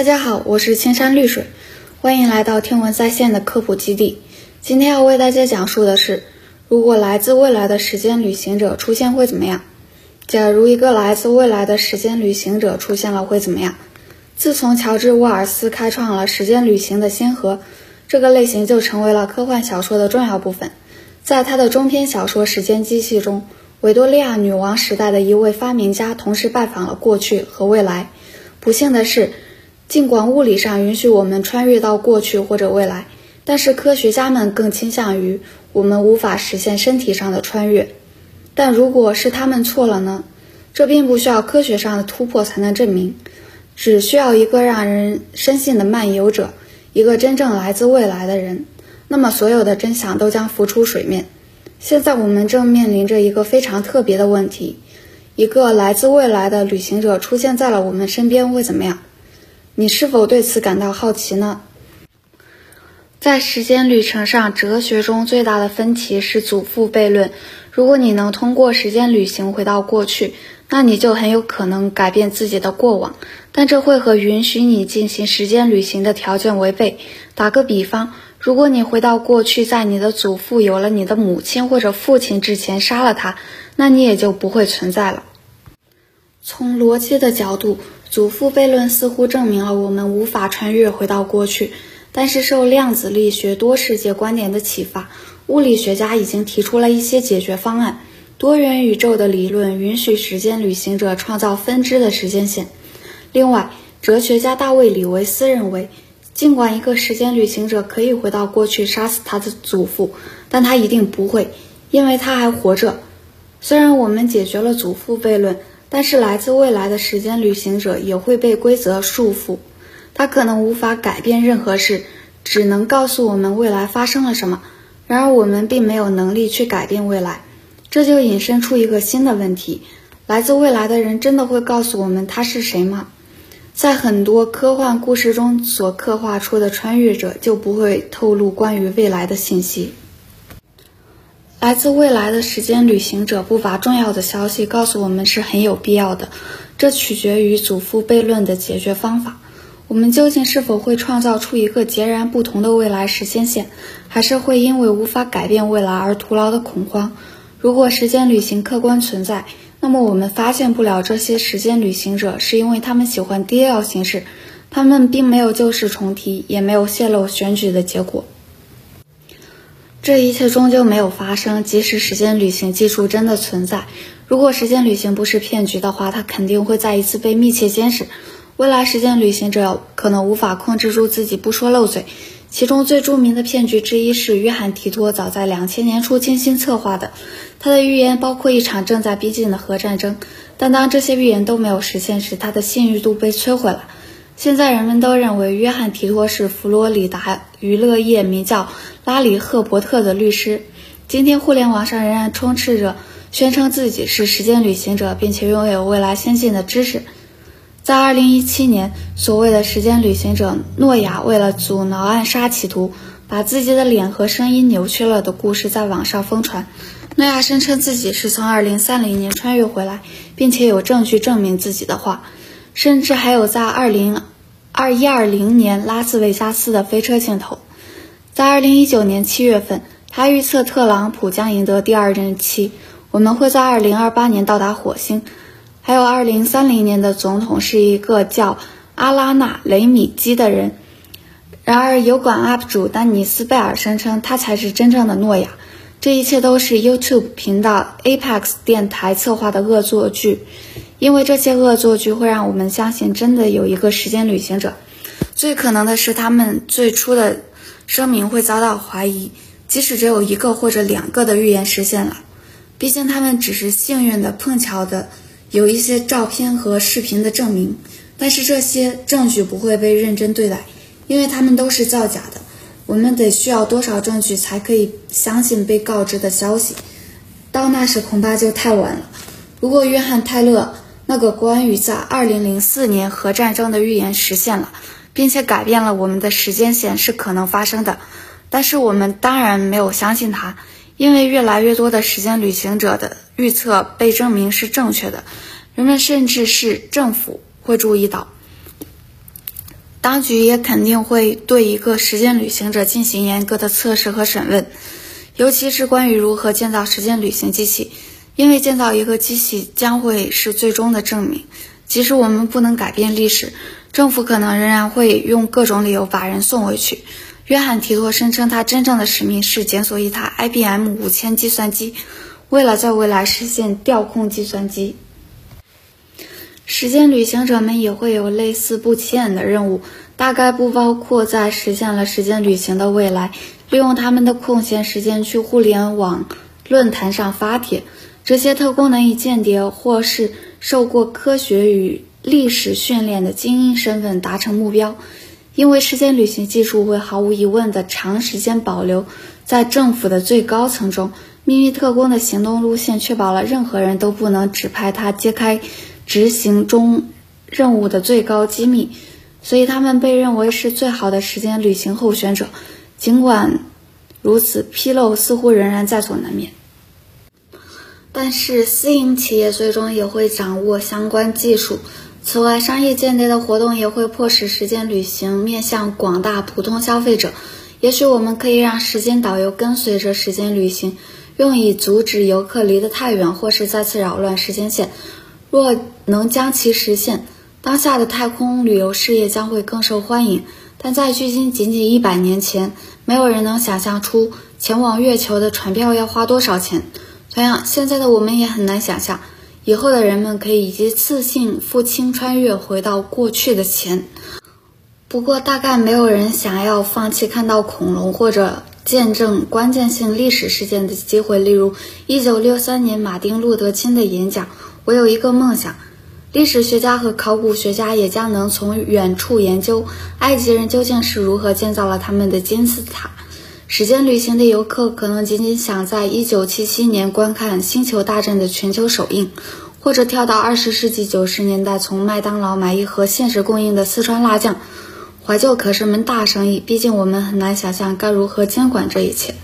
大家好，我是青山绿水，欢迎来到天文在线的科普基地。今天要为大家讲述的是，如果来自未来的时间旅行者出现会怎么样？假如一个来自未来的时间旅行者出现了会怎么样？自从乔治·沃尔斯开创了时间旅行的先河，这个类型就成为了科幻小说的重要部分。在他的中篇小说《时间机器》中，维多利亚女王时代的一位发明家同时拜访了过去和未来。不幸的是，尽管物理上允许我们穿越到过去或者未来，但是科学家们更倾向于我们无法实现身体上的穿越。但如果是他们错了呢？这并不需要科学上的突破才能证明，只需要一个让人深信的漫游者，一个真正来自未来的人，那么所有的真相都将浮出水面。现在我们正面临着一个非常特别的问题：一个来自未来的旅行者出现在了我们身边会怎么样？你是否对此感到好奇呢？在时间旅程上，哲学中最大的分歧是祖父悖论。如果你能通过时间旅行回到过去，那你就很有可能改变自己的过往，但这会和允许你进行时间旅行的条件违背。打个比方。如果你回到过去，在你的祖父有了你的母亲或者父亲之前杀了他，那你也就不会存在了。从逻辑的角度，祖父悖论似乎证明了我们无法穿越回到过去。但是受量子力学多世界观点的启发，物理学家已经提出了一些解决方案。多元宇宙的理论允许时间旅行者创造分支的时间线。另外，哲学家大卫·李维斯认为。尽管一个时间旅行者可以回到过去杀死他的祖父，但他一定不会，因为他还活着。虽然我们解决了祖父悖论，但是来自未来的时间旅行者也会被规则束缚。他可能无法改变任何事，只能告诉我们未来发生了什么。然而我们并没有能力去改变未来，这就引申出一个新的问题：来自未来的人真的会告诉我们他是谁吗？在很多科幻故事中所刻画出的穿越者就不会透露关于未来的信息。来自未来的时间旅行者不把重要的消息告诉我们是很有必要的，这取决于祖父悖论的解决方法。我们究竟是否会创造出一个截然不同的未来时间线，还是会因为无法改变未来而徒劳的恐慌？如果时间旅行客观存在？那么我们发现不了这些时间旅行者，是因为他们喜欢低调行事，他们并没有旧事重提，也没有泄露选举的结果。这一切终究没有发生。即使时间旅行技术真的存在，如果时间旅行不是骗局的话，它肯定会再一次被密切监视。未来时间旅行者可能无法控制住自己不说漏嘴。其中最著名的骗局之一是约翰·提托早在两千年初精心策划的。他的预言包括一场正在逼近的核战争，但当这些预言都没有实现时，他的信誉度被摧毁了。现在人们都认为约翰·提托是佛罗里达娱乐业名叫拉里·赫伯特的律师。今天，互联网上仍然充斥着宣称自己是时间旅行者，并且拥有未来先进的知识。在二零一七年，所谓的时间旅行者诺亚为了阻挠暗杀企图，把自己的脸和声音扭曲了的故事在网上疯传。诺亚声称自己是从二零三零年穿越回来，并且有证据证明自己的话，甚至还有在二零二一二零年拉斯维加斯的飞车镜头。在二零一九年七月份，他预测特朗普将赢得第二任期，我们会在二零二八年到达火星。还有，二零三零年的总统是一个叫阿拉纳·雷米基的人。然而，油管 UP 主丹尼斯·贝尔声称他才是真正的诺亚。这一切都是 YouTube 频道 Apex 电台策划的恶作剧，因为这些恶作剧会让我们相信真的有一个时间旅行者。最可能的是，他们最初的声明会遭到怀疑，即使只有一个或者两个的预言实现了。毕竟，他们只是幸运的、碰巧的。有一些照片和视频的证明，但是这些证据不会被认真对待，因为他们都是造假的。我们得需要多少证据才可以相信被告知的消息？到那时恐怕就太晚了。如果约翰·泰勒那个关于在2004年核战争的预言实现了，并且改变了我们的时间线是可能发生的，但是我们当然没有相信它。因为越来越多的时间旅行者的预测被证明是正确的，人们甚至是政府会注意到。当局也肯定会对一个时间旅行者进行严格的测试和审问，尤其是关于如何建造时间旅行机器，因为建造一个机器将会是最终的证明。即使我们不能改变历史，政府可能仍然会用各种理由把人送回去。约翰·提托声称，他真正的使命是检索一台 IBM 五千计算机，为了在未来实现调控计算机。时间旅行者们也会有类似不起眼的任务，大概不包括在实现了时间旅行的未来，利用他们的空闲时间去互联网论坛上发帖。这些特功能以间谍或是受过科学与历史训练的精英身份达成目标。因为时间旅行技术会毫无疑问的长时间保留在政府的最高层中，秘密特工的行动路线确保了任何人都不能指派他揭开。执行中任务的最高机密，所以他们被认为是最好的时间旅行候选者。尽管如此，纰漏似乎仍然在所难免。但是，私营企业最终也会掌握相关技术。此外，商业间谍的活动也会迫使时间旅行面向广大普通消费者。也许我们可以让时间导游跟随着时间旅行，用以阻止游客离得太远，或是再次扰乱时间线。若能将其实现，当下的太空旅游事业将会更受欢迎。但在距今仅仅一百年前，没有人能想象出前往月球的船票要花多少钱。同样，现在的我们也很难想象，以后的人们可以一次性付清穿越回到过去的钱。不过，大概没有人想要放弃看到恐龙或者见证关键性历史事件的机会，例如1963年马丁·路德·金的演讲。我有一个梦想，历史学家和考古学家也将能从远处研究埃及人究竟是如何建造了他们的金字塔。时间旅行的游客可能仅仅想在1977年观看《星球大战》的全球首映，或者跳到20世纪90年代从麦当劳买一盒限时供应的四川辣酱。怀旧可是门大生意，毕竟我们很难想象该如何监管这一切。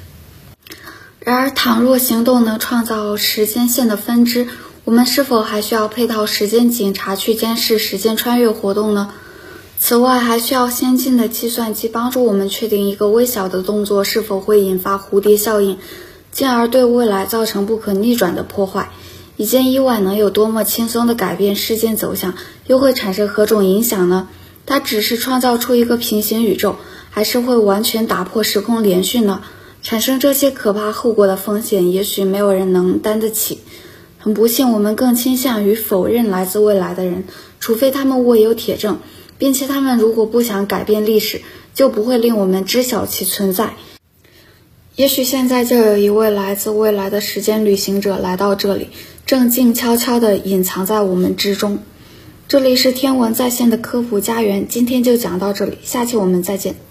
然而，倘若行动能创造时间线的分支，我们是否还需要配套时间警察去监视时间穿越活动呢？此外，还需要先进的计算机帮助我们确定一个微小的动作是否会引发蝴蝶效应，进而对未来造成不可逆转的破坏。一件意外能有多么轻松地改变事件走向，又会产生何种影响呢？它只是创造出一个平行宇宙，还是会完全打破时空连续呢？产生这些可怕后果的风险，也许没有人能担得起。很不幸，我们更倾向于否认来自未来的人，除非他们握有铁证，并且他们如果不想改变历史，就不会令我们知晓其存在。也许现在就有一位来自未来的时间旅行者来到这里，正静悄悄地隐藏在我们之中。这里是天文在线的科普家园，今天就讲到这里，下期我们再见。